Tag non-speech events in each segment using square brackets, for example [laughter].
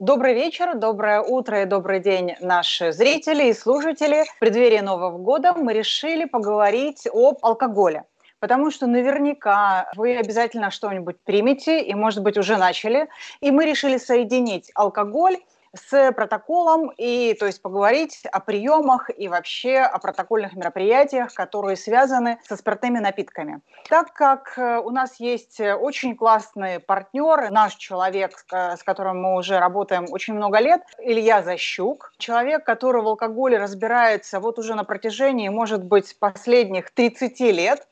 Добрый вечер, доброе утро и добрый день, наши зрители и слушатели. В преддверии Нового года мы решили поговорить об алкоголе. Потому что наверняка вы обязательно что-нибудь примете, и, может быть, уже начали. И мы решили соединить алкоголь с протоколом и, то есть, поговорить о приемах и вообще о протокольных мероприятиях, которые связаны со спиртными напитками. Так как э, у нас есть очень классные партнеры, наш человек, с которым мы уже работаем очень много лет, Илья Защук, человек, который в алкоголе разбирается вот уже на протяжении, может быть, последних 30 лет,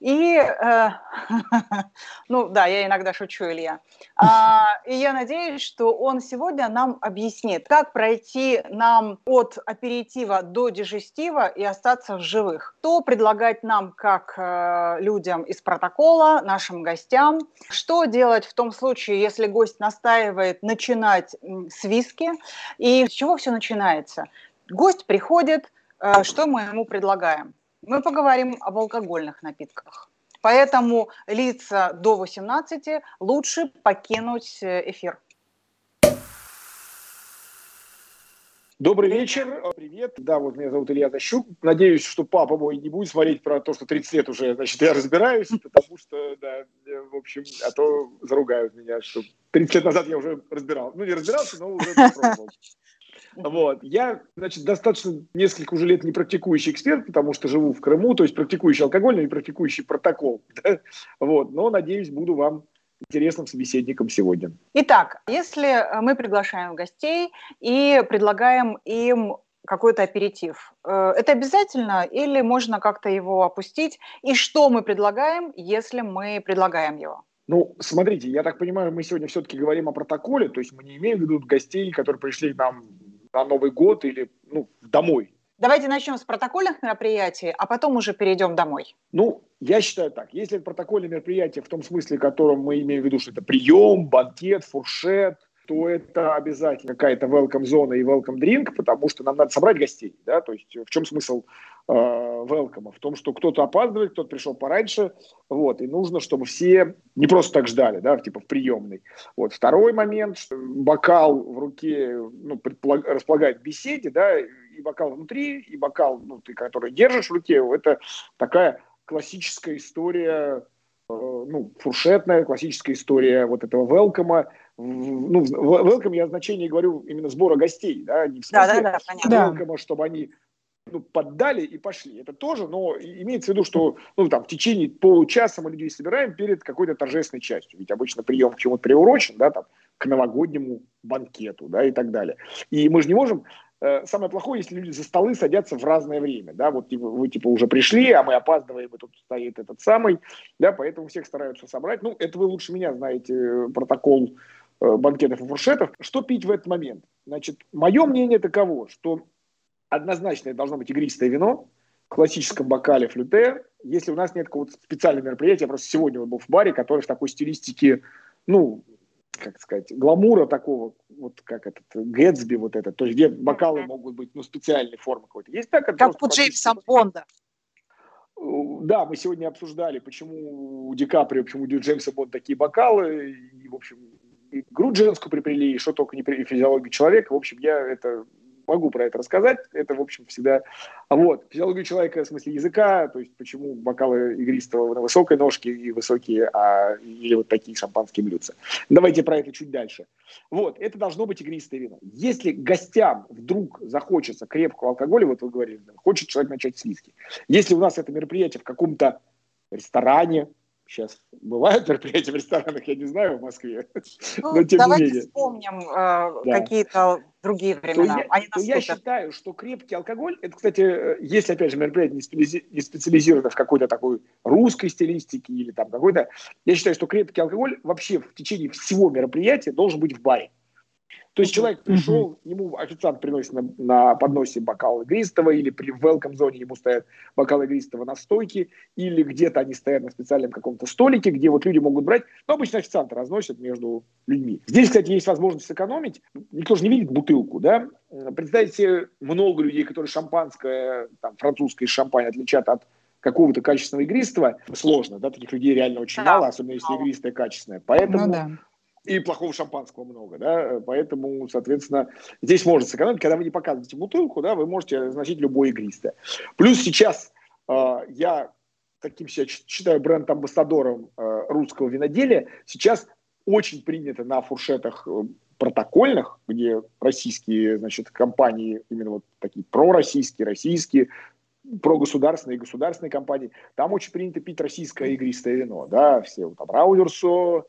и, э, [laughs] ну да, я иногда шучу, Илья. А, и я надеюсь, что он сегодня нам объяснит, как пройти нам от аперитива до дежестива и остаться в живых. Что предлагать нам как э, людям из протокола, нашим гостям? Что делать в том случае, если гость настаивает начинать с виски? И с чего все начинается? Гость приходит, э, что мы ему предлагаем? Мы поговорим об алкогольных напитках. Поэтому лица до 18 лучше покинуть э, эфир. Добрый вечер, привет. Да, вот меня зовут Илья Тащук. Надеюсь, что папа мой не будет смотреть про то, что 30 лет уже, значит, я разбираюсь, [laughs] потому что, да, в общем, а то заругают меня, что 30 лет назад я уже разбирал. Ну, не разбирался, но уже [laughs] попробовал. Вот. Я, значит, достаточно несколько уже лет не практикующий эксперт, потому что живу в Крыму, то есть практикующий алкоголь, но не практикующий протокол. [laughs] Да? Вот. Но, надеюсь, буду вам интересным собеседником сегодня. Итак, если мы приглашаем гостей и предлагаем им какой-то аперитив. Э, это обязательно или можно как-то его опустить? И что мы предлагаем, если мы предлагаем его? Ну, смотрите, я так понимаю, мы сегодня все-таки говорим о протоколе, то есть мы не имеем в виду гостей, которые пришли к нам на Новый год или ну, домой. Давайте начнем с протокольных мероприятий, а потом уже перейдем домой. Ну, я считаю так. Если это протокольное мероприятие в том смысле, в котором мы имеем в виду, что это прием, банкет, фуршет, то это обязательно какая-то welcome зона и welcome drink, потому что нам надо собрать гостей, да, то есть в чем смысл э, welcome? В том, что кто-то опаздывает, кто-то пришел пораньше, вот, и нужно, чтобы все не просто так ждали, да, типа в приемной. Вот, второй момент, что бокал в руке, ну, предполаг... располагает беседе, да, и бокал внутри, и бокал, ну, ты, который держишь в руке, это такая классическая история Э, ну, фуршетная, классическая история вот этого велкома. Ну, welcome я значение говорю именно сбора гостей, да, не в смысле да, да, да, welcome, чтобы они ну, поддали и пошли. Это тоже, но имеется в виду, что ну, там, в течение получаса мы людей собираем перед какой-то торжественной частью. Ведь обычно прием к чему-то приурочен, да, там, к новогоднему банкету, да, и так далее. И мы же не можем Э, самое плохое, если люди за столы садятся в разное время, да, вот типа, вы типа уже пришли, а мы опаздываем, и тут стоит этот самый, да, поэтому всех стараются собрать. Ну, это вы лучше меня знаете, э, протокол э, банкетов и фуршетов. Что пить в этот момент? Значит, мое мнение таково, что однозначно это должно быть игристое вино, в классическом бокале флюте. Если у нас нет какого-то специального мероприятия, просто сегодня был в баре, который в такой стилистике, ну, как сказать, гламура такого, вот как этот Гэтсби вот этот, то есть где бокалы могут быть, ну, специальной формы какой-то. Есть так? Как у Джеймса Бонда. Да, мы сегодня обсуждали, почему у Ди Каприо, почему у Джеймса Бонда такие бокалы, и, в общем, и грудь женскую приплели, и что только не при физиологии человека. В общем, я это могу про это рассказать. Это, в общем, всегда... Вот, физиологию человека в смысле языка, то есть почему бокалы игристого на высокой ножке и высокие, а, или вот такие шампанские блюдца. Давайте про это чуть дальше. Вот, это должно быть игристое вино. Если гостям вдруг захочется крепкого алкоголя, вот вы говорили, хочет человек начать с виски. Если у нас это мероприятие в каком-то ресторане, Сейчас бывают мероприятия в ресторанах, я не знаю, в Москве. Ну, но тем давайте не менее. вспомним э, да. какие-то другие времена. То я, Они то я считаю, что крепкий алкоголь, это, кстати, э, если, опять же, мероприятие не специализировано в какой-то такой русской стилистике или там какой-то, я считаю, что крепкий алкоголь вообще в течение всего мероприятия должен быть в баре. То есть человек пришел, ему официант приносит на, на подносе бокал игристого, или при welcome зоне ему стоят бокал игристого на стойке, или где-то они стоят на специальном каком-то столике, где вот люди могут брать. Но обычно официанты разносят между людьми. Здесь, кстати, есть возможность сэкономить. Никто же не видит бутылку, да? Представьте много людей, которые шампанское, там, французское шампань отличат от какого-то качественного игристого. Сложно, да? Таких людей реально очень да. мало, особенно если игристое качественное. Поэтому... Ну, да и плохого шампанского много, да, поэтому, соответственно, здесь можно сэкономить, когда вы не показываете бутылку, да, вы можете разносить любое игристое. Плюс сейчас э, я таким себя считаю бренд-амбассадором э, русского виноделия, сейчас очень принято на фуршетах э, протокольных, где российские, значит, компании, именно вот такие пророссийские, российские, прогосударственные и государственные компании, там очень принято пить российское игристое вино, да, все вот там Раудерсо,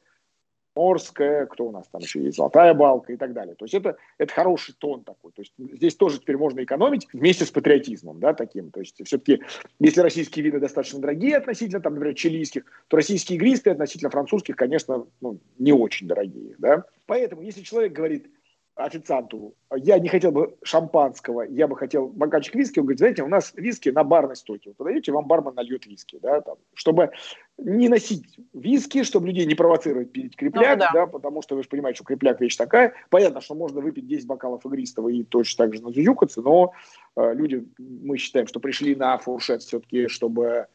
Морская, кто у нас там еще есть, Золотая Балка и так далее. То есть это, это хороший тон такой. То есть здесь тоже теперь можно экономить вместе с патриотизмом, да, таким. То есть все-таки, если российские вины достаточно дорогие относительно, там, например, чилийских, то российские игристые относительно французских, конечно, ну, не очень дорогие, да. Поэтому, если человек говорит, официанту, я не хотел бы шампанского, я бы хотел бокальчик виски, он говорит, знаете, у нас виски на барной стойке, вы подаете, вам бармен нальет виски, да, там, чтобы не носить виски, чтобы людей не провоцировать пить крепляк, ну, да. да, потому что вы же понимаете, что крепляк вещь такая, понятно, что можно выпить 10 бокалов игристого и точно так же назюзюкаться, но э, люди, мы считаем, что пришли на фуршет все-таки, чтобы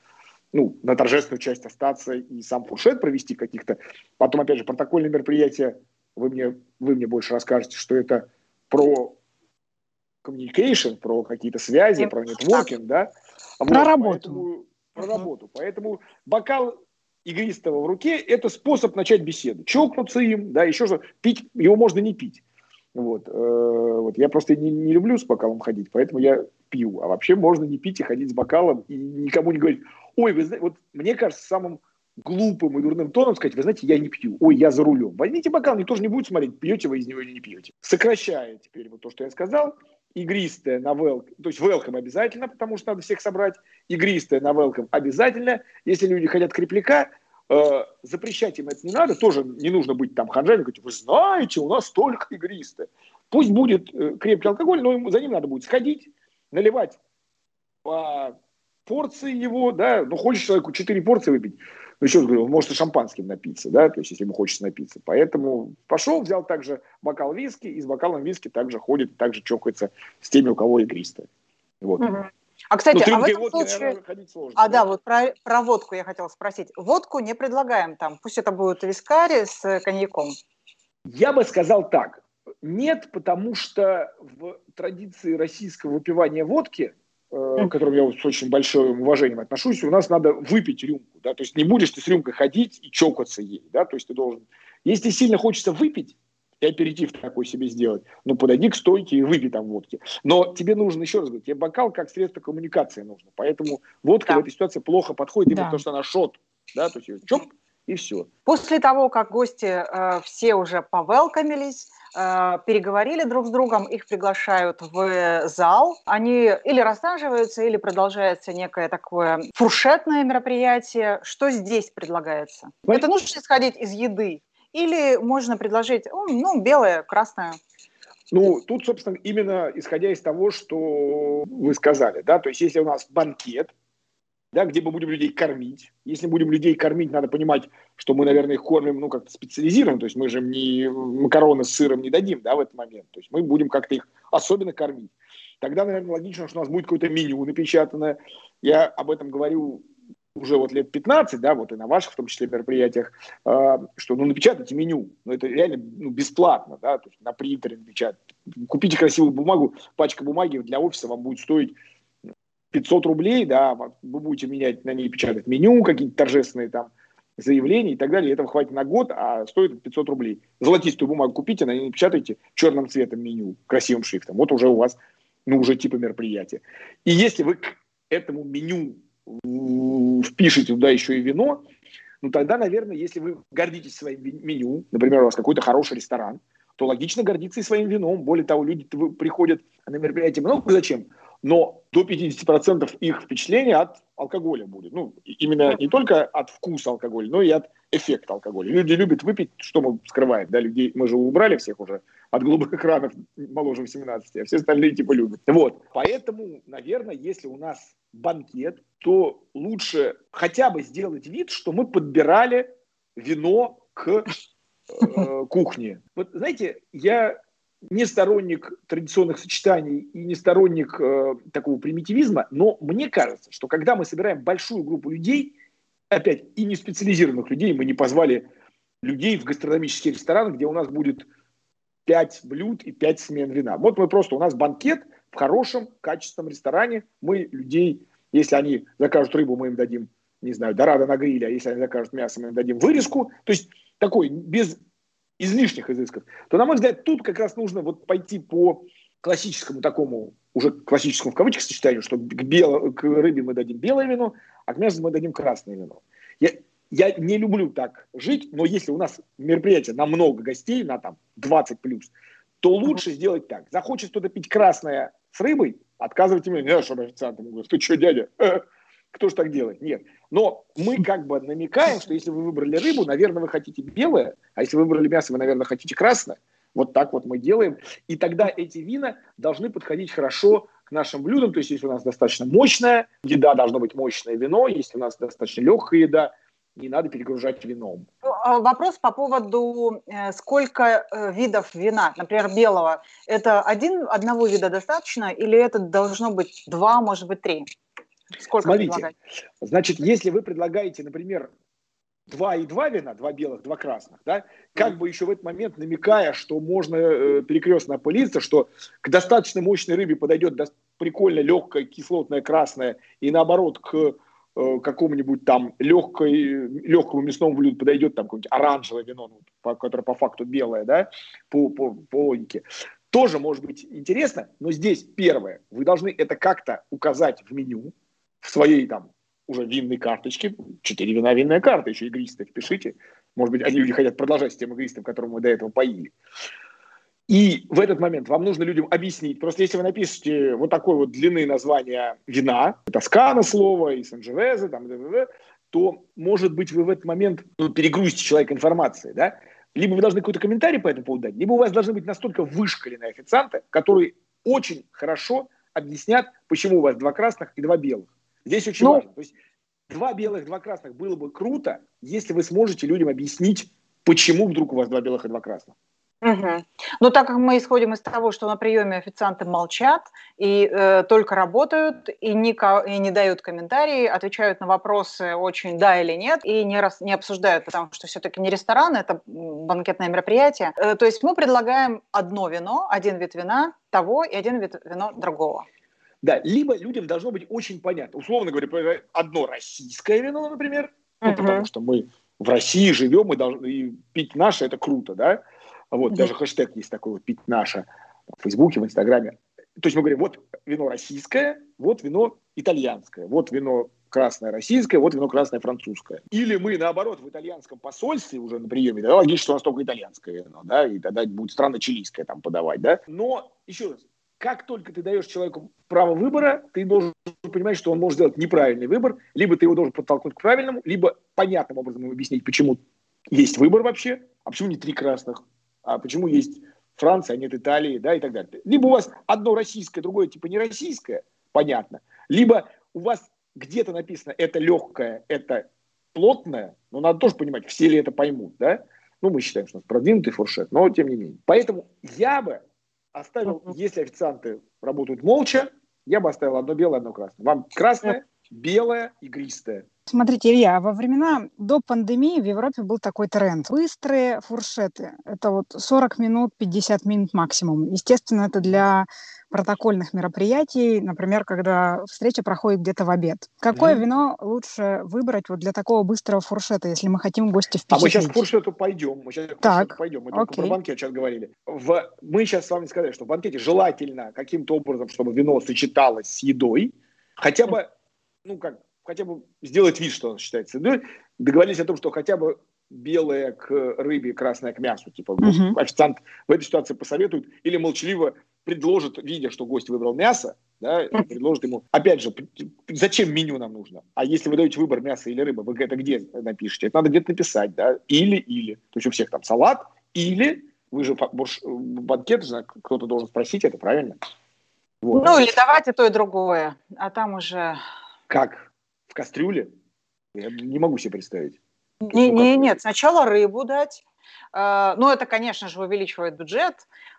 ну, на торжественную часть остаться и сам фуршет провести каких-то. Потом, опять же, протокольные мероприятия вы мне, вы мне больше расскажете, что это про communication, про какие-то связи, про нетворкинг, да? Вот, про работу. Поэтому, про работу. Поэтому бокал игристого в руке – это способ начать беседу. Чокнуться им, да, еще что пить, его можно не пить. Вот, э, вот. Я просто не, не люблю с бокалом ходить, поэтому я пью. А вообще можно не пить и ходить с бокалом и никому не говорить, ой, вы знаете, вот мне кажется, самым глупым и дурным тоном сказать, вы знаете, я не пью, ой, я за рулем. Возьмите бокал, никто же не будет смотреть, пьете вы из него или не пьете. Сокращая теперь вот то, что я сказал, игристая на welcome, то есть welcome обязательно, потому что надо всех собрать, игристая на welcome обязательно. Если люди хотят крепляка, э, запрещать им это не надо, тоже не нужно быть там ханжами, говорить, вы знаете, у нас только игристая. Пусть будет э, крепкий алкоголь, но ему, за ним надо будет сходить, наливать по порции его, да, ну, хочешь человеку 4 порции выпить, ну, еще раз говорю, он может и шампанским напиться, да, то есть, если ему хочется напиться. Поэтому пошел, взял также бокал виски, и с бокалом виски также ходит, также чокается с теми, у кого игристое. Вот. Угу. А, кстати, ну, а в этом водки, случае... Наверное, сложно, а, да, да вот про, про водку я хотела спросить. Водку не предлагаем там, пусть это будет вискари с коньяком. Я бы сказал так. Нет, потому что в традиции российского выпивания водки Э, к которым я с очень большим уважением отношусь, у нас надо выпить рюмку, да, то есть не будешь ты с рюмкой ходить и чокаться ей, да, то есть ты должен, если сильно хочется выпить, и аперитив такой себе сделать, ну, подойди к стойке и выпей там водки. Но тебе нужно, еще раз говорю, тебе бокал как средство коммуникации нужно, поэтому водка да. в этой ситуации плохо подходит, именно да. потому что она шот, да, то есть чоп, и все. После того, как гости э, все уже повелкамились, э, переговорили друг с другом, их приглашают в зал, они или рассаживаются, или продолжается некое такое фуршетное мероприятие. Что здесь предлагается? Это нужно исходить из еды? Или можно предложить, ну, белое, красное? Ну, тут, собственно, именно исходя из того, что вы сказали, да, то есть если у нас банкет, да, где мы будем людей кормить. Если будем людей кормить, надо понимать, что мы, наверное, их кормим, ну, как-то специализированно, то есть мы же им не макароны с сыром не дадим, да, в этот момент. То есть мы будем как-то их особенно кормить. Тогда, наверное, логично, что у нас будет какое-то меню напечатанное. Я об этом говорю уже вот лет 15, да, вот и на ваших, в том числе, мероприятиях, э, что, ну, напечатайте меню, ну, это реально ну, бесплатно, да, то есть на принтере напечатать. Купите красивую бумагу, пачка бумаги для офиса вам будет стоить 500 рублей, да, вы будете менять на ней печатать меню, какие-то торжественные там заявления и так далее. Этого хватит на год, а стоит 500 рублей. Золотистую бумагу купите, на ней напечатайте черным цветом меню, красивым шрифтом. Вот уже у вас, ну, уже типа мероприятия. И если вы к этому меню впишете туда еще и вино, ну, тогда, наверное, если вы гордитесь своим меню, например, у вас какой-то хороший ресторан, то логично гордиться и своим вином. Более того, люди приходят на мероприятие много зачем? Но до 50% их впечатления от алкоголя будет. Ну, именно не только от вкуса алкоголя, но и от эффекта алкоголя. Люди любят выпить, что мы скрываем, да, людей, мы же убрали всех уже от голубых экранов моложе 18, а все остальные типа любят. Вот, поэтому, наверное, если у нас банкет, то лучше хотя бы сделать вид, что мы подбирали вино к э, кухне. Вот знаете, я не сторонник традиционных сочетаний и не сторонник э, такого примитивизма, но мне кажется, что когда мы собираем большую группу людей, опять и не специализированных людей, мы не позвали людей в гастрономический ресторан, где у нас будет 5 блюд и 5 смен вина. Вот мы просто, у нас банкет в хорошем, качественном ресторане. Мы людей, если они закажут рыбу, мы им дадим, не знаю, дорадо на гриле, а если они закажут мясо, мы им дадим вырезку. То есть такой, без излишних изысков. То, на мой взгляд, тут как раз нужно вот пойти по классическому такому, уже классическому в кавычках сочетанию, что к, бело, к рыбе мы дадим белое вино, а к мясу мы дадим красное вино. Я, я не люблю так жить, но если у нас мероприятие на много гостей, на там 20 плюс, то лучше сделать так. Захочет кто-то пить красное с рыбой, отказывайте мне, не, чтобы официантам говорю, ты что, дядя, [laughs] кто ж так делает? Нет. Но мы [laughs] как бы намекаем, что если вы выбрали рыбу, наверное, вы хотите белое, а если вы выбрали мясо, вы, наверное, хотите красное. Вот так вот мы делаем. И тогда эти вина должны подходить хорошо к нашим блюдам. То есть, если у нас достаточно мощная еда, должно быть мощное вино. Если у нас достаточно легкая еда, не надо перегружать вином. Ну, а вопрос по поводу, э, сколько э, видов вина, например, белого. Это один, одного вида достаточно или это должно быть два, может быть, три? Сколько Смотрите, значит, если вы предлагаете, например, два и два вина, два белых, два красных, да, как бы еще в этот момент намекая, что можно э, перекрестно опылиться, что к достаточно мощной рыбе подойдет до, прикольно легкая кислотная красная, и наоборот к э, какому-нибудь там легкой, легкому мясному блюду подойдет там какое-нибудь оранжевое вино, ну, которое по факту белое, да, по, по, по логике. Тоже может быть интересно, но здесь первое, вы должны это как-то указать в меню, в своей там уже винной карточке, четыре вина винная карта, еще игристая, пишите. Может быть, они люди хотят продолжать с тем игристым, которым мы до этого поили. И в этот момент вам нужно людям объяснить. Просто если вы напишете вот такой вот длины названия вина, Тоскана слово, и Санджевезе, там, то, может быть, вы в этот момент ну, перегрузите человека информацией, да? Либо вы должны какой-то комментарий по этому поводу дать, либо у вас должны быть настолько вышкаленные официанты, которые очень хорошо объяснят, почему у вас два красных и два белых. Здесь очень ну, важно. То есть два белых, два красных было бы круто, если вы сможете людям объяснить, почему вдруг у вас два белых и два красных. Угу. Но так как мы исходим из того, что на приеме официанты молчат и э, только работают и не, и не дают комментарии, отвечают на вопросы очень да или нет и не, раз, не обсуждают, потому что все-таки не ресторан, это банкетное мероприятие. Э, то есть мы предлагаем одно вино, один вид вина того и один вид вино другого. Да, либо людям должно быть очень понятно. Условно говоря, одно российское вино, например, uh-huh. ну, потому что мы в России живем, мы должны и пить наше, это круто, да? Вот, даже хэштег есть такой вот «пить наше» в Фейсбуке, в Инстаграме. То есть мы говорим, вот вино российское, вот вино итальянское, вот вино красное российское, вот вино красное французское. Или мы, наоборот, в итальянском посольстве уже на приеме, да, логично, что у нас только итальянское вино, да, и тогда будет странно чилийское там подавать, да. Но, еще раз, как только ты даешь человеку право выбора, ты должен понимать, что он может сделать неправильный выбор, либо ты его должен подтолкнуть к правильному, либо понятным образом ему объяснить, почему есть выбор вообще, а почему не три красных, а почему есть Франция, а нет Италии, да, и так далее. Либо у вас одно российское, другое типа не российское, понятно, либо у вас где-то написано это легкое, это плотное, но надо тоже понимать, все ли это поймут, да. Ну, мы считаем, что у нас продвинутый фуршет, но тем не менее. Поэтому я бы оставил, если официанты работают молча, я бы оставил одно белое, одно красное. Вам красное, белое, игристое. Смотрите, Илья, во времена до пандемии в Европе был такой тренд. Быстрые фуршеты. Это вот 40 минут, 50 минут максимум. Естественно, это для протокольных мероприятий, например, когда встреча проходит где-то в обед. Какое mm вино лучше выбрать вот для такого быстрого фуршета, если мы хотим гости впечатлить? А мы сейчас к фуршету пойдем. Мы сейчас к так, пойдем. Мы только про банкет сейчас говорили. В... Мы сейчас с вами сказали, что в банкете желательно каким-то образом, чтобы вино сочеталось с едой, хотя бы, ну как, хотя бы сделать вид, что оно считается едой. Договорились о том, что хотя бы белое к рыбе, красное к мясу. Типа угу. официант в этой ситуации посоветует или молчаливо предложит, видя, что гость выбрал мясо, да, [laughs] предложит ему, опять же, зачем меню нам нужно? А если вы даете выбор мяса или рыба, вы это где напишите? Это надо где-то написать, да, или-или. То есть у всех там салат, или вы же банкет, кто-то должен спросить это, правильно? Вот. Ну, или давать и то, и другое, а там уже... Как? В кастрюле? Я не могу себе представить. Не, не, нет, сначала рыбу дать, ну, это, конечно же, увеличивает бюджет.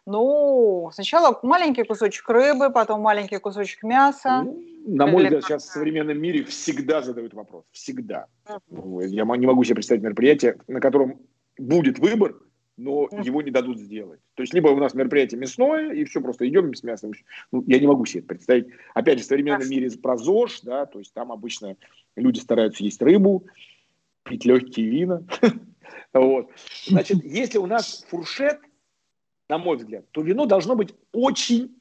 Ну, сначала маленький кусочек рыбы, потом маленький кусочек мяса. Ну, на мой взгляд, сейчас в современном мире всегда задают вопрос. Всегда. Uh-huh. Я не могу себе представить мероприятие, на котором будет выбор, но его не дадут сделать. То есть либо у нас мероприятие мясное, и все, просто идем с мясом. Ну, я не могу себе это представить. Опять же, в современном мире про ЗОЖ, да, то есть там обычно люди стараются есть рыбу, пить легкие вина. [laughs] вот. Значит, [laughs] если у нас фуршет, на мой взгляд, то вино должно быть очень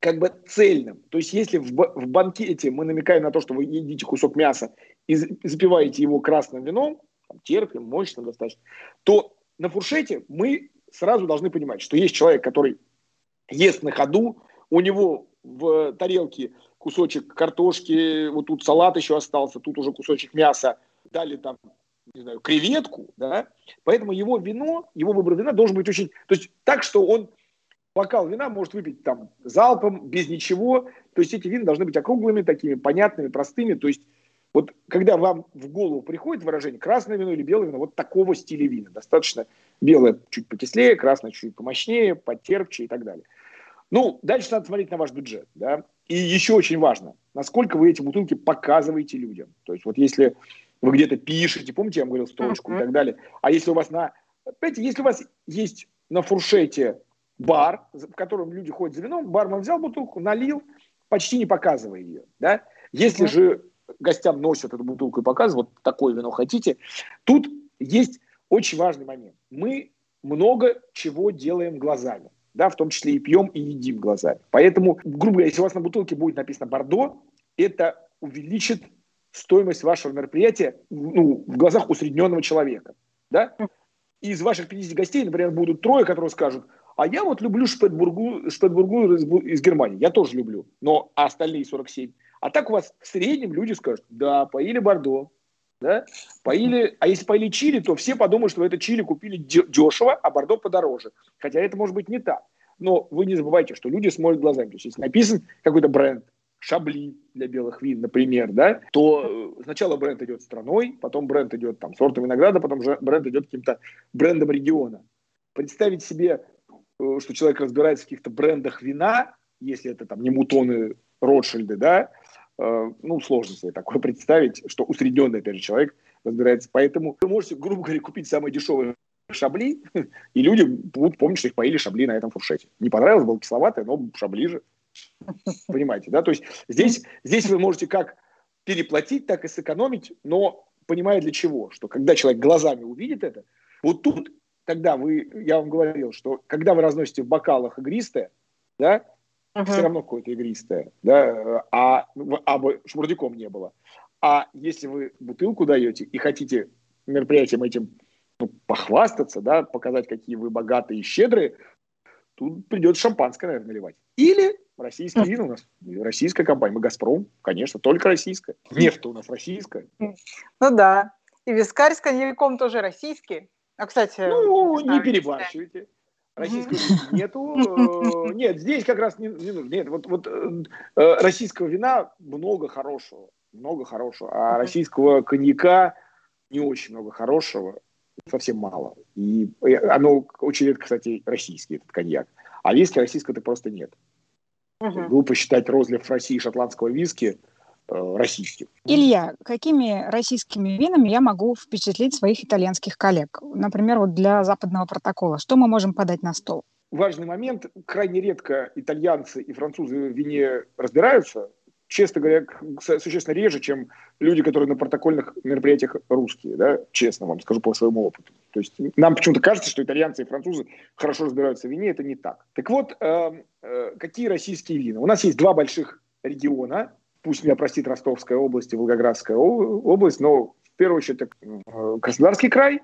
как бы цельным. То есть если в, в банкете мы намекаем на то, что вы едите кусок мяса и запиваете его красным вином, там, терпим, мощным достаточно, то на фуршете мы сразу должны понимать, что есть человек, который ест на ходу, у него в тарелке кусочек картошки, вот тут салат еще остался, тут уже кусочек мяса, дали там, не знаю, креветку, да, поэтому его вино, его выбор вина должен быть очень, то есть так, что он бокал вина может выпить там залпом, без ничего, то есть эти вина должны быть округлыми, такими понятными, простыми, то есть вот когда вам в голову приходит выражение красное вино или белое вино, вот такого стиля вина. Достаточно белое чуть покислее, красное чуть помощнее, потерпче и так далее. Ну, дальше надо смотреть на ваш бюджет. Да? И еще очень важно, насколько вы эти бутылки показываете людям. То есть вот если вы где-то пишете, помните, я вам говорил строчку uh-huh. и так далее, а если у вас на... Понимаете, если у вас есть на фуршете бар, в котором люди ходят за вином, бармен взял бутылку, налил, почти не показывая ее. Да? Если uh-huh. же гостям носят эту бутылку и показывают, вот такое вино хотите. Тут есть очень важный момент. Мы много чего делаем глазами, да, в том числе и пьем, и едим глазами. Поэтому, грубо говоря, если у вас на бутылке будет написано «Бордо», это увеличит стоимость вашего мероприятия ну, в глазах усредненного человека. Да? Из ваших 50 гостей, например, будут трое, которые скажут, а я вот люблю Шпетбургу, Шпетбургу из, из Германии, я тоже люблю, но а остальные 47 а так у вас в среднем люди скажут, да, поили Бордо, да, поили, а если поили чили, то все подумают, что это чили купили дешево, а Бордо подороже. Хотя это может быть не так. Но вы не забывайте, что люди смотрят глазами. То есть, если написан какой-то бренд, Шабли для белых вин, например, да, то э, сначала бренд идет страной, потом бренд идет там сортом винограда, потом бренд идет каким-то брендом региона. Представить себе, э, что человек разбирается в каких-то брендах вина, если это там не мутоны Ротшильды, да, Э, ну, сложно себе такое представить, что усредненный, опять же, человек разбирается. Поэтому вы можете, грубо говоря, купить самые дешевые шабли, [laughs] и люди будут помнить, что их поили шабли на этом фуршете. Не понравилось, было кисловатое, но шабли же. Понимаете, да? То есть здесь, здесь вы можете как переплатить, так и сэкономить, но понимая для чего, что когда человек глазами увидит это, вот тут тогда вы, я вам говорил, что когда вы разносите в бокалах игристое, да, uh-huh. все равно какое-то игристое, да, а, а бы шмурдяком не было. А если вы бутылку даете и хотите мероприятием этим ну, похвастаться, да, показать, какие вы богатые и щедрые, тут придется шампанское, наверное, наливать. Или российские вина у нас, российская компания, мы «Газпром», конечно, только российская. Нефть у нас российская. Ну да, и вискарь с коньяком тоже российский. А, кстати... Ну, не перебарщивайте. Российского нету. Э, [laughs] нет, здесь как раз не, не нужно. Нет, вот, вот э, э, российского вина много хорошего. Много хорошего. А российского коньяка не очень много хорошего. Совсем мало. И оно очень редко, кстати, российский этот коньяк. А виски российского то просто нет. Mm-hmm. Глупо считать розлив в России шотландского виски – Э, российских. Илья, какими российскими винами я могу впечатлить своих итальянских коллег? Например, вот для западного протокола. Что мы можем подать на стол? Важный момент. Крайне редко итальянцы и французы в вине разбираются. Честно говоря, существенно реже, чем люди, которые на протокольных мероприятиях русские, да, честно вам скажу по своему опыту. То есть нам почему-то кажется, что итальянцы и французы хорошо разбираются в вине, это не так. Так вот, э, э, какие российские вина? У нас есть два больших региона, пусть меня простит Ростовская область и Волгоградская область, но в первую очередь это э, Краснодарский край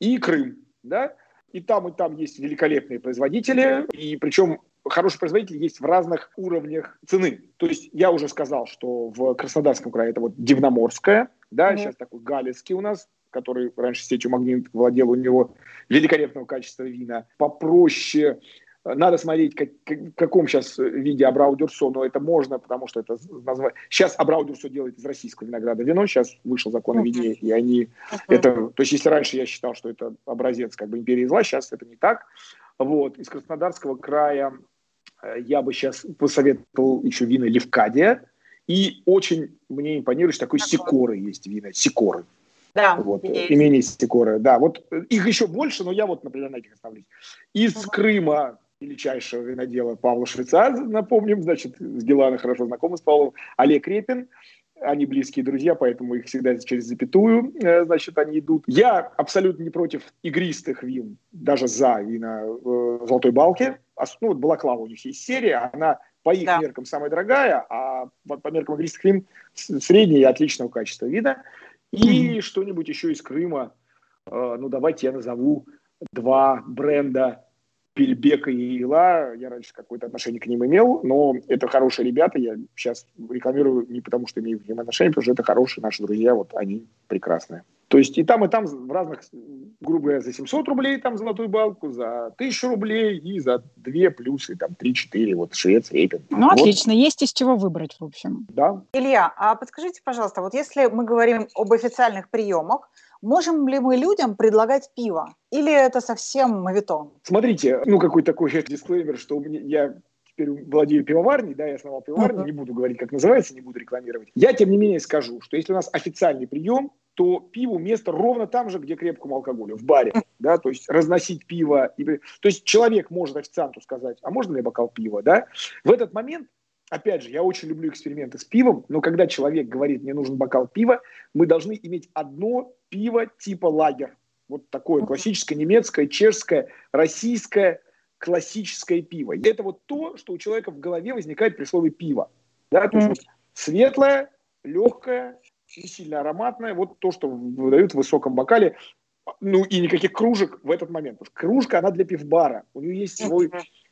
и Крым, да, и там, и там есть великолепные производители, и причем хорошие производители есть в разных уровнях цены. То есть я уже сказал, что в Краснодарском крае это вот Дивноморская, да, mm-hmm. сейчас такой Галицкий у нас, который раньше сетью Магнит владел, у него великолепного качества вина. Попроще надо смотреть, как, как, в каком сейчас виде Абрау Дюрсо, но это можно, потому что это назвать... Сейчас Абрау Дюрсо делает из российского винограда вино, сейчас вышел закон о вине, и они... Uh-huh. Это, то есть если раньше я считал, что это образец как бы империи зла, сейчас это не так. Вот. Из Краснодарского края я бы сейчас посоветовал еще вина Левкадия, и очень мне импонирует, что такой Сикоры есть вина, Сикоры. Да, вот, есть. имени Стикора. Да, вот их еще больше, но я вот, например, на этих остановлюсь. Из угу. Крыма величайшего винодела Павла Швейцар, напомним, значит, с Гелана хорошо знакомы с Павлом, Олег Репин, они близкие друзья, поэтому их всегда через запятую, э, значит, они идут. Я абсолютно не против игристых вин, даже за вина э, Золотой Балки. Ну, вот Балаклава у них есть серия, она по их да. меркам самая дорогая, а по меркам игристых вин среднее и отличного качества вида. И mm-hmm. что-нибудь еще из Крыма. Э, ну, давайте я назову два бренда Пельбека и Ила, я раньше какое-то отношение к ним имел, но это хорошие ребята, я сейчас рекламирую не потому, что имею к ним отношение, потому что это хорошие наши друзья, вот они прекрасные. То есть и там, и там в разных, грубо говоря, за 700 рублей там золотую балку, за 1000 рублей и за 2 плюсы, там 3-4, вот швец, репин. Ну, вот. отлично, есть из чего выбрать, в общем. Да. Илья, а подскажите, пожалуйста, вот если мы говорим об официальных приемах, Можем ли мы людям предлагать пиво? Или это совсем мавитон? Смотрите, ну какой такой дисклеймер, что меня, я теперь владею пивоварней, да, я основал пивоварню, uh-huh. не буду говорить, как называется, не буду рекламировать. Я, тем не менее, скажу, что если у нас официальный прием, то пиву место ровно там же, где крепкому алкоголю, в баре, да, то есть разносить пиво. И, то есть человек может официанту сказать, а можно ли бокал пива, да? В этот момент опять же, я очень люблю эксперименты с пивом, но когда человек говорит, мне нужен бокал пива, мы должны иметь одно пиво типа лагер. Вот такое классическое немецкое, чешское, российское классическое пиво. И это вот то, что у человека в голове возникает при слове пиво. Да? То есть вот светлое, легкое, не сильно ароматное, вот то, что выдают в высоком бокале. Ну и никаких кружек в этот момент. Потому что кружка, она для пивбара. У нее есть свой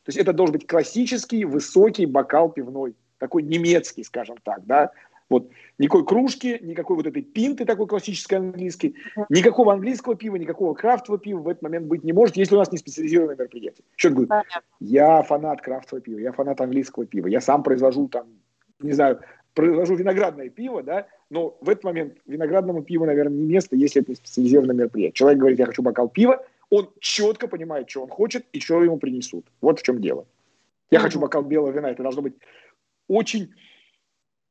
то есть это должен быть классический высокий бокал пивной, такой немецкий, скажем так, да. Вот никакой кружки, никакой вот этой пинты такой классической английской, никакого английского пива, никакого крафтового пива в этот момент быть не может, если у нас не специализированное мероприятие. Что говорю? Я фанат крафтового пива, я фанат английского пива, я сам произвожу там, не знаю, произвожу виноградное пиво, да, но в этот момент виноградному пиву, наверное, не место, если это не специализированное мероприятие. Человек говорит, я хочу бокал пива, он четко понимает, что он хочет и что ему принесут. Вот в чем дело. Я mm-hmm. хочу бокал белого вина. Это должно быть очень,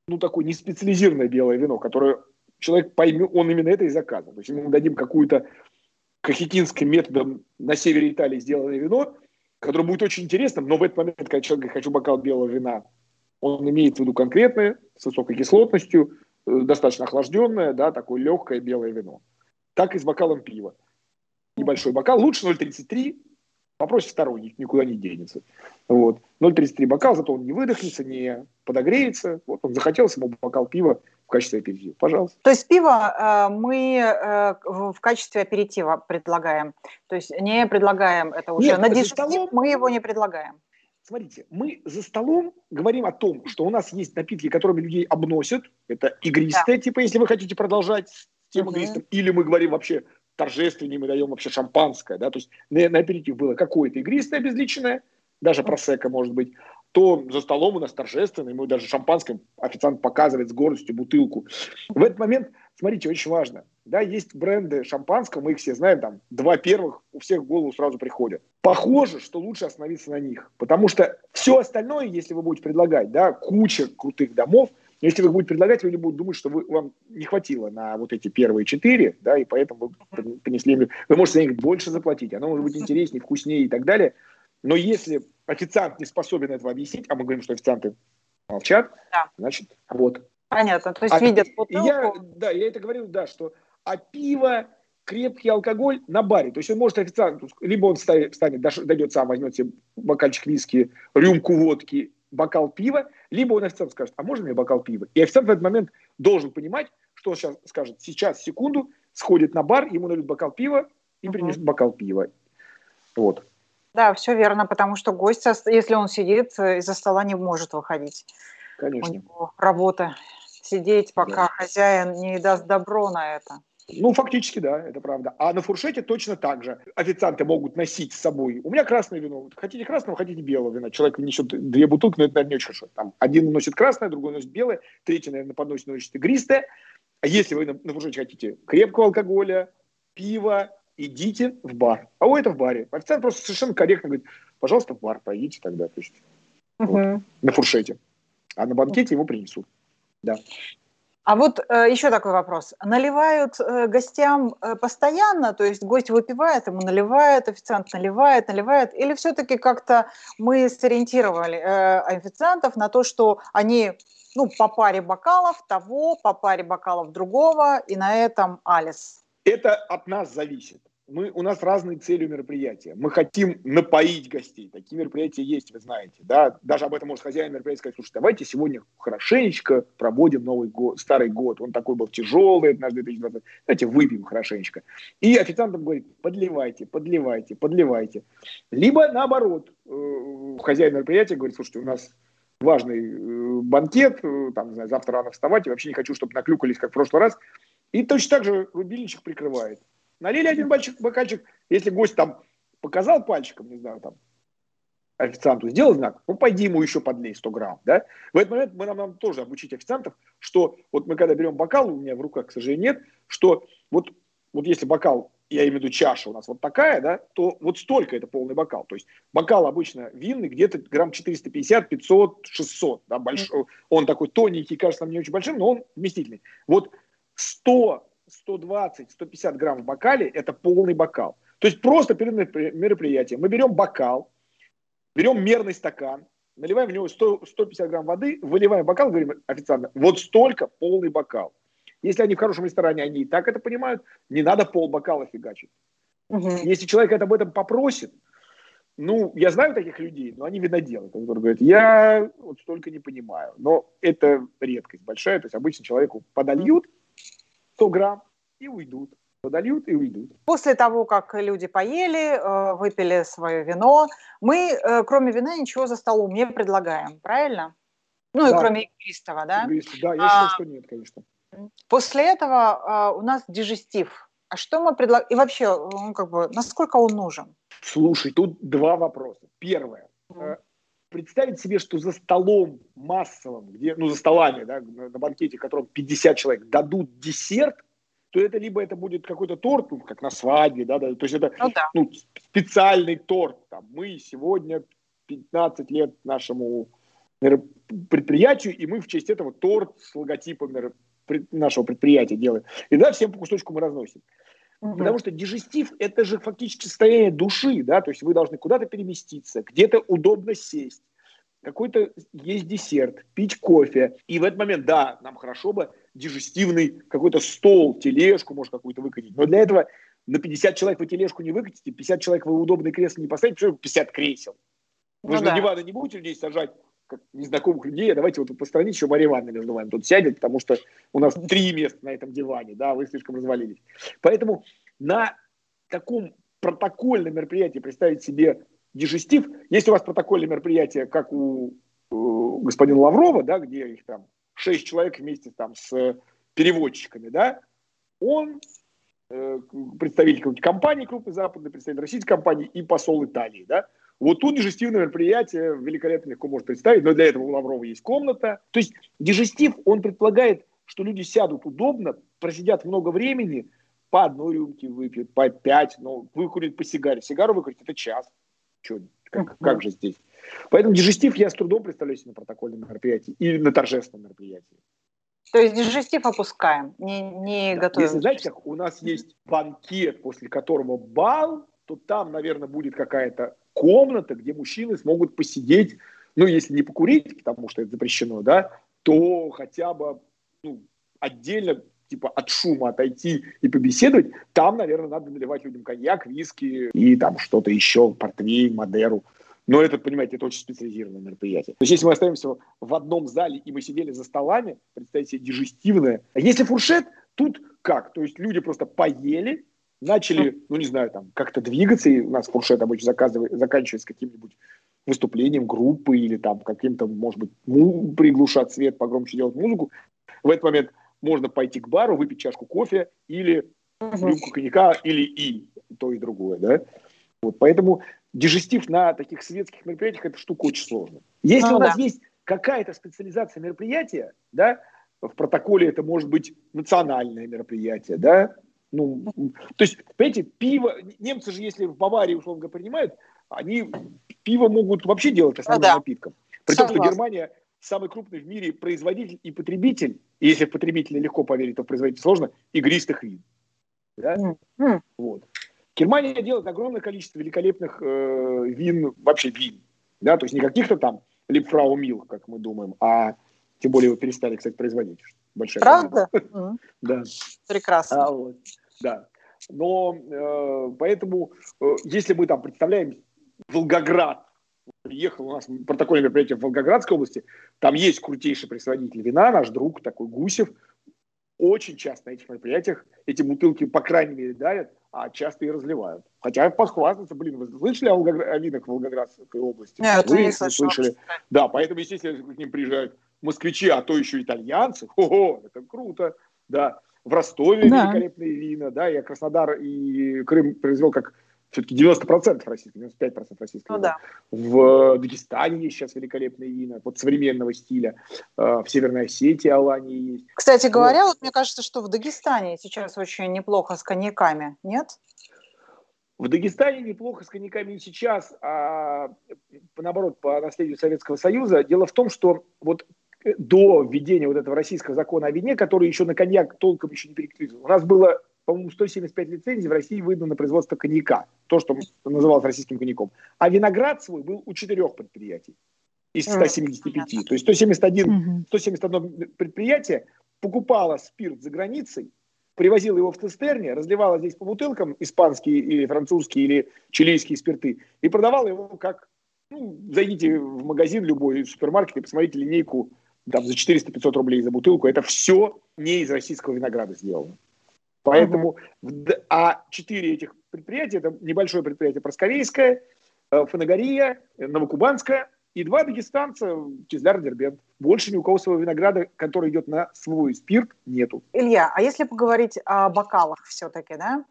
ну, такое неспециализированное белое вино, которое человек поймет, он именно это и заказывает. То есть, мы дадим какую-то кахетинским методом на севере Италии сделанное вино, которое будет очень интересным, но в этот момент, когда человек говорит, хочу бокал белого вина, он имеет в виду конкретное, с высокой кислотностью, э, достаточно охлажденное, да, такое легкое белое вино. Так и с бокалом пива небольшой бокал, лучше 0,33, попроще второй, никуда не денется. Вот. 0,33 бокал, зато он не выдохнется, не подогреется. Вот он захотелось ему бокал пива в качестве аперитива. Пожалуйста. То есть пиво э, мы э, в качестве аперитива предлагаем. То есть не предлагаем это уже Нет, на десерт, столом... мы его не предлагаем. Смотрите, мы за столом говорим о том, что у нас есть напитки, которыми людей обносят. Это игристые, да. типа, если вы хотите продолжать с тем угу. игристым. Или мы говорим вообще торжественнее мы даем вообще шампанское, да, то есть на, на аперитив было какое-то игристое безличное, даже просека может быть, то за столом у нас торжественный, мы даже шампанское официант показывает с гордостью бутылку. В этот момент, смотрите, очень важно, да, есть бренды шампанского, мы их все знаем, там, два первых у всех в голову сразу приходят. Похоже, что лучше остановиться на них, потому что все остальное, если вы будете предлагать, да, куча крутых домов – если вы будете предлагать, люди будут думать, что вы, вам не хватило на вот эти первые четыре, да, и поэтому вы принесли, вы можете за них больше заплатить, оно может быть интереснее, вкуснее и так далее. Но если официант не способен этого объяснить, а мы говорим, что официанты молчат, да. значит, вот. Понятно, то есть а, видят бутылку. Я, да, я это говорил, да, что а пиво, крепкий алкоголь на баре. То есть он может официант, либо он встанет, дойдет сам, возьмет себе бокальчик виски, рюмку водки бокал пива, либо он официант скажет, а можно мне бокал пива? И официант в этот момент должен понимать, что он сейчас скажет, сейчас, секунду, сходит на бар, ему нальют бокал пива и принесут бокал пива. Вот. Да, все верно, потому что гость, если он сидит, э, из-за стола не может выходить. Конечно. У него работа сидеть, пока да. хозяин не даст добро на это. Ну, фактически, да, это правда. А на фуршете точно так же. Официанты могут носить с собой. У меня красное вино. Хотите красного, хотите белого вина. Человек несет две бутылки, но это, наверное, не очень хорошо. Там один носит красное, другой носит белое, третий, наверное, подносит, носит игристое. А если вы на, на фуршете хотите крепкого алкоголя, пива, идите в бар. А у это в баре. Официант просто совершенно корректно говорит, пожалуйста, в бар пойдите тогда. То есть, uh-huh. вот, на фуршете. А на банкете его принесут. Да. А вот э, еще такой вопрос. Наливают э, гостям э, постоянно, то есть гость выпивает, ему наливает, официант наливает, наливает, или все-таки как-то мы сориентировали э, официантов на то, что они ну, по паре бокалов того, по паре бокалов другого, и на этом алис? Это от нас зависит мы, у нас разные цели у мероприятия. Мы хотим напоить гостей. Такие мероприятия есть, вы знаете. Да? Даже об этом может хозяин мероприятия сказать, слушай, давайте сегодня хорошенечко проводим Новый год, Старый год. Он такой был тяжелый, наш 2020. Давайте выпьем хорошенечко. И официантам говорит, подливайте, подливайте, подливайте. Либо наоборот, э, хозяин мероприятия говорит, слушайте, у нас важный э, банкет, э, там, не знаю, завтра рано вставать, и вообще не хочу, чтобы наклюкались, как в прошлый раз. И точно так же рубильничек прикрывает. Налили один бокальчик, бокальчик, если гость там показал пальчиком, не знаю, там, официанту сделал знак, ну, пойди ему еще подлей 100 грамм, да. В этот момент мы нам, нам тоже обучить официантов, что вот мы когда берем бокал, у меня в руках, к сожалению, нет, что вот, вот если бокал, я имею в виду чаша у нас вот такая, да, то вот столько это полный бокал. То есть бокал обычно винный где-то грамм 450, 500, 600, да, большой. Он такой тоненький, кажется нам не очень большим, но он вместительный. Вот 100 120-150 грамм в бокале – это полный бокал. То есть просто перед мероприятием мы берем бокал, берем мерный стакан, наливаем в него 100, 150 грамм воды, выливаем бокал, говорим официально, вот столько полный бокал. Если они в хорошем ресторане, они и так это понимают, не надо пол бокала фигачить. Угу. Если человек это об этом попросит, ну, я знаю таких людей, но они виноделы, которые говорят, я вот столько не понимаю. Но это редкость большая, то есть обычно человеку подольют, 100 грамм и уйдут. Подольют и уйдут. После того, как люди поели, э, выпили свое вино, мы, э, кроме вина, ничего за столом не предлагаем, правильно? Ну да. и кроме игристого, да? Игристого, да, я а, что нет, конечно. После этого а, у нас дежестив. А что мы предлагаем? И вообще, ну, как бы, насколько он нужен? Слушай, тут два вопроса. Первое. Mm представить себе, что за столом массовым, где, ну, за столами, да, на, банкете, в котором 50 человек, дадут десерт, то это либо это будет какой-то торт, ну, как на свадьбе, да, да то есть это ну, да. ну, специальный торт. Там, мы сегодня 15 лет нашему предприятию, и мы в честь этого торт с логотипом нашего предприятия делаем. И да, всем по кусочку мы разносим. Угу. Потому что дежестив – это же фактически состояние души, да, то есть вы должны куда-то переместиться, где-то удобно сесть, какой-то есть десерт, пить кофе. И в этот момент, да, нам хорошо бы дежестивный какой-то стол, тележку, может, какую-то выкатить. Но для этого на 50 человек вы тележку не выкатите, 50 человек вы удобное кресло не поставите, потому 50 кресел. Вы ну, же да. на диваны не будете людей сажать, как незнакомых людей, а давайте вот по стране еще Мария Ивановна между вами тут сядет, потому что у нас три места на этом диване, да, вы слишком развалились. Поэтому на таком протокольном мероприятии представить себе дежестив, если у вас протокольное мероприятие, как у э, господина Лаврова, да, где их там шесть человек вместе там с переводчиками, да, он э, представитель какой-то компании крупной западной, представитель российской компании и посол Италии, да, вот тут дежестивное мероприятие великолепно легко можно представить, но для этого у Лаврова есть комната. То есть дежестив, он предполагает, что люди сядут удобно, просидят много времени, по одной рюмке выпьют, по пять, но выкурят по сигаре. Сигару выкурить – это час. Че, как, как же здесь? Поэтому дежестив я с трудом представляю себе на протокольном мероприятии или на торжественном мероприятии. То есть дежестив опускаем, не, не да. готовим. Если, знаете, как у нас есть банкет, после которого бал, то там, наверное, будет какая-то комната, где мужчины смогут посидеть, ну, если не покурить, потому что это запрещено, да, то хотя бы ну, отдельно типа от шума отойти и побеседовать, там, наверное, надо наливать людям коньяк, виски и там что-то еще, портвейн, мадеру. Но это, понимаете, это очень специализированное мероприятие. То есть, если мы остаемся в одном зале и мы сидели за столами, представьте себе дежестивное. А если фуршет, тут как? То есть люди просто поели, начали, ну не знаю, там как-то двигаться, и у нас фуршет обычно заканчивается каким-нибудь выступлением группы или там каким-то, может быть, приглушать свет, погромче делать музыку. В этот момент можно пойти к бару, выпить чашку кофе или рюмку коньяка, или и то, и другое, да. Вот, поэтому дежестив на таких светских мероприятиях – это штука очень сложная. Если ну, у нас да. есть какая-то специализация мероприятия, да, в протоколе это может быть национальное мероприятие, да, ну, то есть, понимаете, пиво, немцы же, если в Баварии, условно говоря, принимают, они пиво могут вообще делать основным ну, да. напитком. При том, что Германия самый крупный в мире производитель и потребитель, и если в потребителя легко поверить, то в производителя сложно, игристых вин. Да? Mm-hmm. Вот. Германия делает огромное количество великолепных э, вин, вообще вин. Да? То есть не каких-то там Липфрау Мил, как мы думаем, а тем более его перестали, кстати, производить. Большая Правда? Да. Прекрасно. А, вот, да. Но э, поэтому, э, если мы там представляем Волгоград, приехал у нас протокольное мероприятие в Волгоградской области, там есть крутейший производитель вина, наш друг такой Гусев, очень часто на этих мероприятиях эти бутылки, по крайней мере, дарят, а часто и разливают. Хотя похвастаться, блин, вы слышали о, Волгогр... о винах в Волгоградской области? Нет, вы не слышали. Да, поэтому, естественно, к ним приезжают москвичи, а то еще итальянцы. [laughs] Ого, это круто. Да. В Ростове да. великолепные вина, да, я Краснодар и Крым произвел как все-таки 90% российских, 95% российских. Ну, да. В Дагестане есть сейчас великолепные вина, вот современного стиля. Э, в Северной Осетии Алании есть. Кстати говоря, вот. вот мне кажется, что в Дагестане сейчас очень неплохо с коньяками, нет? В Дагестане неплохо с коньяками и сейчас, а наоборот, по наследию Советского Союза. Дело в том, что вот до введения вот этого российского закона о вине, который еще на коньяк толком еще не переключился, у нас было по-моему, 175 лицензий в России выдано на производство коньяка, то, что называлось российским коньяком. А виноград свой был у четырех предприятий из 175. То есть 171, 171 предприятие покупало спирт за границей, привозило его в цистерне, разливало здесь по бутылкам испанские или французские или чилийские спирты и продавало его как, ну, зайдите в магазин любой, в супермаркет и посмотрите линейку там, за 400-500 рублей за бутылку. Это все не из российского винограда сделано. Поэтому, uh-huh. а четыре этих предприятия, это небольшое предприятие Проскорейское, э, Фанагория, Новокубанская и два дагестанца, Чизляр, Дербент. Больше ни у кого своего винограда, который идет на свой спирт, нету. Илья, а если поговорить о бокалах все-таки, да?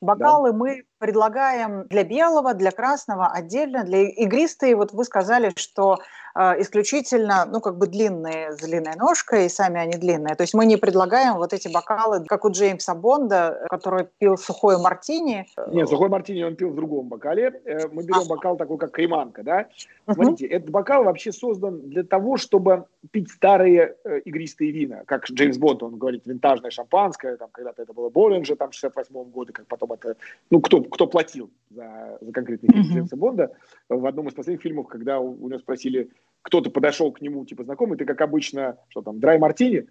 Бокалы да. мы предлагаем для белого, для красного отдельно, для игристой. Вот вы сказали, что э, исключительно, ну, как бы длинные, с длинной ножкой, и сами они длинные. То есть мы не предлагаем вот эти бокалы, как у Джеймса Бонда, который пил сухой мартини. Нет, сухой мартини он пил в другом бокале. Э, мы берем а. бокал такой, как креманка, да? Смотрите, uh-huh. этот бокал вообще создан для того, чтобы пить старые э, игристые вина. Как Джеймс Бонд, он говорит, винтажное шампанское, там когда-то это было Боллинджер, там, в 68 году, как потом это, ну, кто, кто платил за, за конкретный фильм mm-hmm. Джеймса Бонда. В одном из последних фильмов, когда у, у него спросили, кто-то подошел к нему, типа, знакомый, ты, как обычно, что там, драй мартини?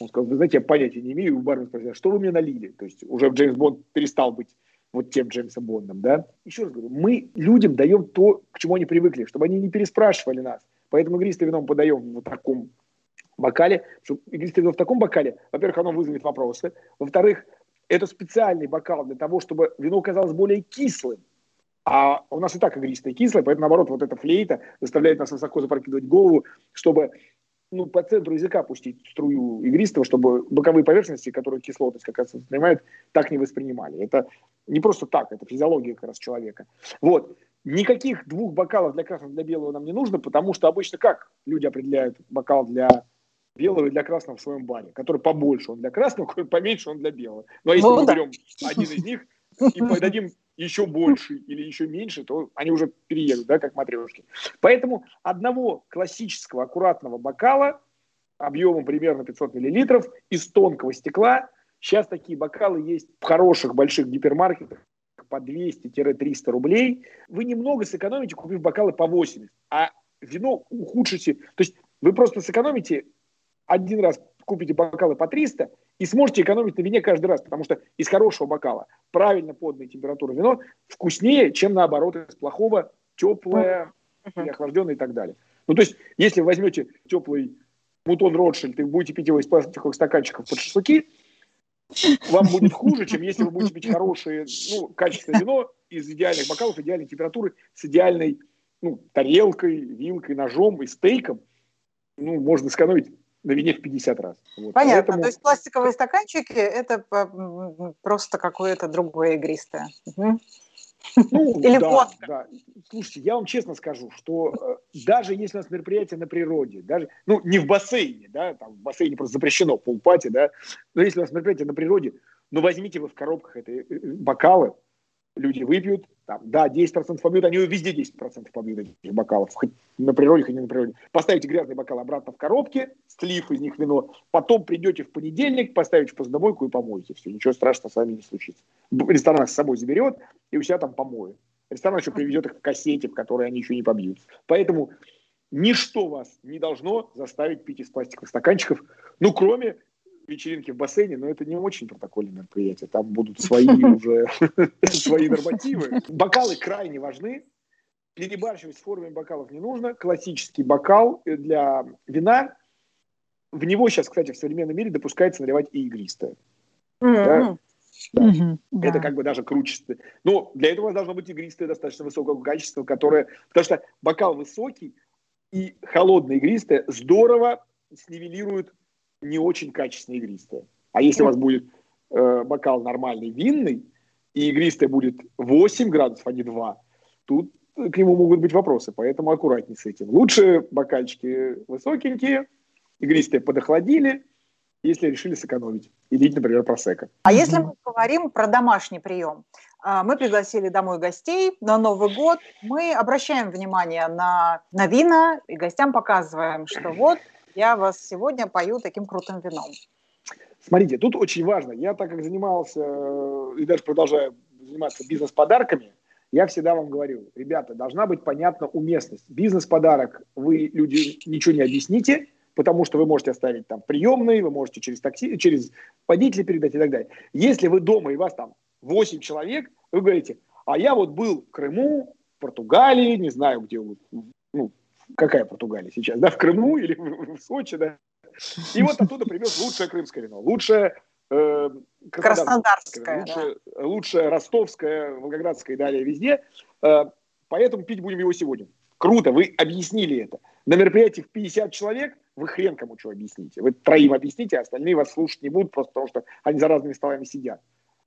Он сказал, вы знаете, я понятия не имею. И у бармена спросил, что вы мне налили? То есть уже Джеймс Бонд перестал быть вот тем Джеймсом Бондом, да? Еще раз говорю, мы людям даем то, к чему они привыкли, чтобы они не переспрашивали нас. Поэтому игристое вино мы подаем в таком бокале. Что игристое вино в таком бокале, во-первых, оно вызовет вопросы. Во-вторых, это специальный бокал для того, чтобы вино казалось более кислым. А у нас и так игристое кислое, поэтому, наоборот, вот эта флейта заставляет нас высоко запрокидывать голову, чтобы ну, по центру языка пустить струю игристого, чтобы боковые поверхности, которые кислотность как раз воспринимают, так не воспринимали. Это не просто так, это физиология как раз человека. Вот. Никаких двух бокалов для красного, для белого нам не нужно, потому что обычно как люди определяют бокал для белого и для красного в своем баре, который побольше он для красного, [laughs] поменьше он для белого. Но если ну, мы да. берем один из них и подадим еще больше или еще меньше, то они уже переедут, да, как матрешки. Поэтому одного классического аккуратного бокала объемом примерно 500 миллилитров из тонкого стекла. Сейчас такие бокалы есть в хороших больших гипермаркетах по 200-300 рублей. Вы немного сэкономите, купив бокалы по 80, а вино ухудшите. То есть вы просто сэкономите один раз купите бокалы по 300 и сможете экономить на вине каждый раз, потому что из хорошего бокала правильно поданной температуры вино вкуснее, чем наоборот из плохого, теплое, uh-huh. охлажденное и так далее. Ну, то есть, если вы возьмете теплый мутон Ротшильд и будете пить его из пластиковых стаканчиков под шашлыки, вам будет хуже, чем если вы будете пить хорошее, ну, качественное вино из идеальных бокалов, идеальной температуры, с идеальной ну, тарелкой, вилкой, ножом и стейком. Ну, можно сэкономить на вине в 50 раз. Вот. Понятно. Поэтому... То есть пластиковые стаканчики – это просто какое-то другое игристое. Угу. Ну, [laughs] Или да, водка. Да. Слушайте, я вам честно скажу, что э, даже если у нас мероприятие на природе, даже, ну, не в бассейне, да, там в бассейне просто запрещено полпати, да, но если у нас мероприятие на природе, ну, возьмите вы в коробках эти э, бокалы, люди выпьют, там, да, 10% побьют, они везде 10% побьют этих бокалов, хоть на природе, хоть не на природе. Поставите грязный бокал обратно в коробке, слив из них вино, потом придете в понедельник, поставите в посудомойку и помоете. Все, ничего страшного с вами не случится. Ресторан с собой заберет и у себя там помоет. Ресторан еще приведет их в кассете, в которой они еще не побьют. Поэтому ничто вас не должно заставить пить из пластиковых стаканчиков, ну, кроме вечеринки в бассейне, но это не очень протокольное мероприятие. Там будут свои [laughs] уже [laughs] свои нормативы. Бокалы крайне важны. Перебарщивать с формами бокалов не нужно. Классический бокал для вина. В него сейчас, кстати, в современном мире допускается наливать и игристое. Да? Да. Это да. как бы даже круче. Но для этого должно быть игристое достаточно высокого качества, которое... Потому что бокал высокий и холодное игристое здорово снивелирует не очень качественное игристое. А если у вас будет э, бокал нормальный винный, и игристое будет 8 градусов, а не 2, тут к нему могут быть вопросы, поэтому аккуратнее с этим. Лучше бокальчики высокенькие, игристые подохладили, если решили сэкономить и лить, например, просека. А если мы говорим про домашний прием, а, мы пригласили домой гостей на Новый год, мы обращаем внимание на, на вина и гостям показываем, что вот я вас сегодня пою таким крутым вином. Смотрите, тут очень важно. Я так как занимался э, и даже продолжаю заниматься бизнес-подарками, я всегда вам говорю, ребята, должна быть понятна уместность. Бизнес-подарок вы, люди, ничего не объясните, потому что вы можете оставить там приемный, вы можете через такси, через водителя передать и так далее. Если вы дома и вас там 8 человек, вы говорите, а я вот был в Крыму, в Португалии, не знаю, где ну, какая Португалия сейчас, да, в Крыму [laughs] или в, в Сочи, да, и вот оттуда привез лучшее крымское вино, лучшее э, краснодарское, лучшее, да. лучшее ростовское, волгоградское и далее везде. Э, поэтому пить будем его сегодня. Круто, вы объяснили это. На мероприятии в 50 человек вы хрен кому что объясните. Вы троим объясните, а остальные вас слушать не будут, просто потому что они за разными столами сидят.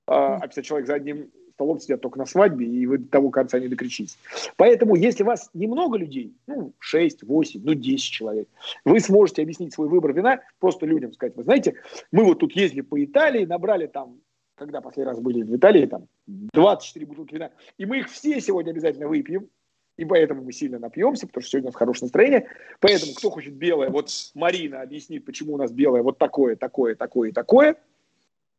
А 50 человек за одним столом сидят только на свадьбе, и вы до того конца не докричитесь. Поэтому, если вас немного людей, ну, 6, 8, ну, 10 человек, вы сможете объяснить свой выбор вина, просто людям сказать, вы знаете, мы вот тут ездили по Италии, набрали там, когда последний раз были в Италии, там, 24 бутылки вина, и мы их все сегодня обязательно выпьем, и поэтому мы сильно напьемся, потому что сегодня у нас хорошее настроение. Поэтому, кто хочет белое, вот Марина объяснит, почему у нас белое вот такое, такое, такое и такое –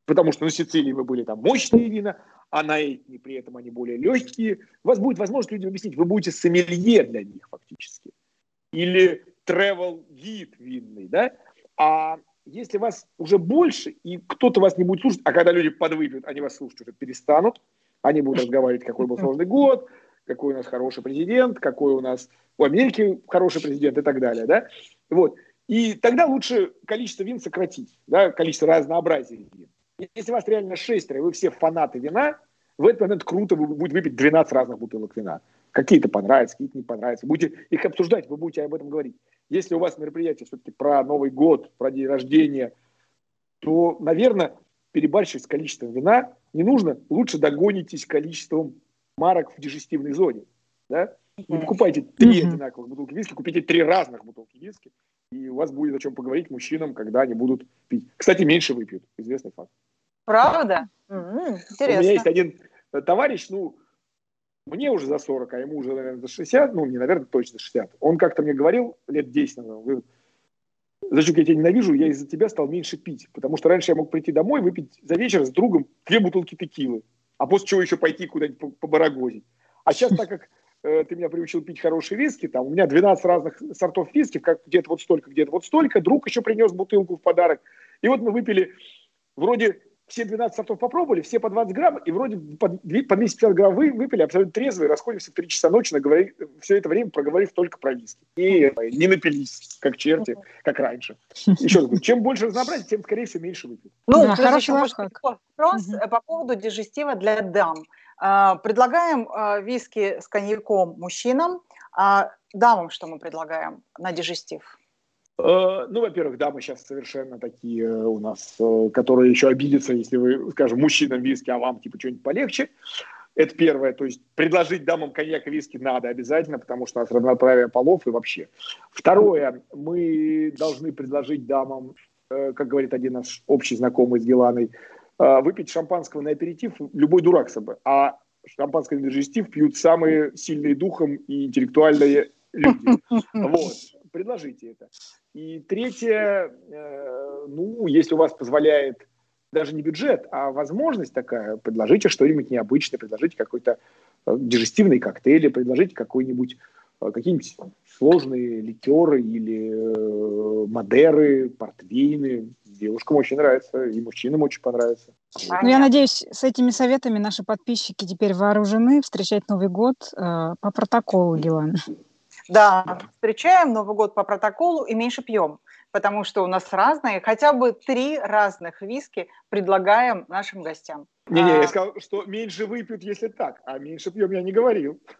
потому что на Сицилии вы были там мощные вина, а на Этне при этом они более легкие. У вас будет возможность людям объяснить, вы будете сомелье для них фактически. Или travel гид винный, да? А если вас уже больше, и кто-то вас не будет слушать, а когда люди подвыпьют, они вас слушать уже перестанут, они будут разговаривать, какой был сложный год, какой у нас хороший президент, какой у нас у Америки хороший президент и так далее, да? Вот. И тогда лучше количество вин сократить, да, количество разнообразия вин. Если вас реально шестеро, и вы все фанаты вина, в этот момент круто вы будете выпить 12 разных бутылок вина. Какие-то понравятся, какие-то не понравятся. Будете их обсуждать, вы будете об этом говорить. Если у вас мероприятие все-таки про Новый год, про день рождения, то, наверное, перебарщивать с количеством вина не нужно. Лучше догонитесь количеством марок в дежестивной зоне. Да? Не покупайте три одинаковых бутылки виски, купите три разных бутылки виски, и у вас будет о чем поговорить мужчинам, когда они будут пить. Кстати, меньше выпьют, известный факт. Правда? М-м, интересно. У меня есть один э, товарищ, ну, мне уже за 40, а ему уже, наверное, за 60, ну, не, наверное, точно 60. Он как-то мне говорил лет 10 назад, говорит, Зачем я тебя ненавижу, я из-за тебя стал меньше пить. Потому что раньше я мог прийти домой, выпить за вечер с другом две бутылки текилы, а после чего еще пойти куда-нибудь побарагозить. А сейчас, так как ты меня приучил пить хорошие виски, там у меня 12 разных сортов виски, как где-то вот столько, где-то вот столько, друг еще принес бутылку в подарок. И вот мы выпили вроде все 12 сортов попробовали, все по 20 грамм, и вроде по, по 250 грамм вы, выпили абсолютно трезвые, расходимся в 3 часа ночи, наговорив, все это время проговорив только про виски. И не напились, как черти, как раньше. Еще раз говорю, чем больше разнообразия, тем, скорее всего, меньше выпьют. Ну, да, хороший лайфхак. Вопрос угу. по поводу дежестива для дам. А, предлагаем а, виски с коньяком мужчинам, а дамам что мы предлагаем на дежестив? Э, ну, во-первых, да, мы сейчас совершенно такие э, у нас, э, которые еще обидятся, если вы, скажем, мужчинам виски, а вам типа что-нибудь полегче. Это первое. То есть предложить дамам коньяк и виски надо обязательно, потому что у нас равноправие полов и вообще. Второе. Мы должны предложить дамам, как говорит один наш общий знакомый с Геланой, выпить шампанского на аперитив любой дурак собой. А шампанское на дежестив пьют самые сильные духом и интеллектуальные люди. [laughs] Вот. Предложите это. И третье, э, ну, если у вас позволяет даже не бюджет, а возможность такая, предложите что-нибудь необычное, предложите какой-то э, дежестивный коктейль, предложите какой-нибудь какие-нибудь сложные ликеры или э, мадеры, портвейны. Девушкам очень нравится, и мужчинам очень понравится. Ну, я надеюсь, с этими советами наши подписчики теперь вооружены встречать Новый год э, по протоколу, Гелан. Да, встречаем Новый год по протоколу и меньше пьем потому что у нас разные, хотя бы три разных виски предлагаем нашим гостям. Не-не, а... я сказал, что меньше выпьют, если так, а меньше пьем я не говорил. [laughs]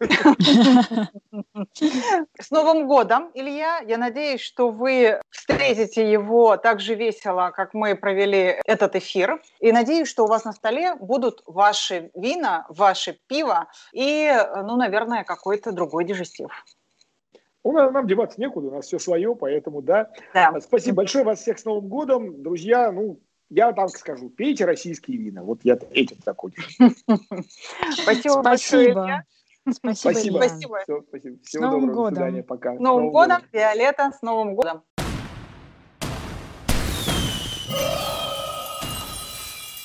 С Новым годом, Илья! Я надеюсь, что вы встретите его так же весело, как мы провели этот эфир. И надеюсь, что у вас на столе будут ваши вина, ваше пиво и, ну, наверное, какой-то другой дежестив. У нас, нам деваться некуда, у нас все свое, поэтому да. да. Спасибо большое вас всех с Новым годом. Друзья, ну, я так скажу, пейте российские вина. Вот я этим закончу. [laughs] Спасибо большое. Спасибо. Спасибо. Спасибо. Всего доброго. До свидания. Пока. С Новым годом, Виолетта, с Новым годом.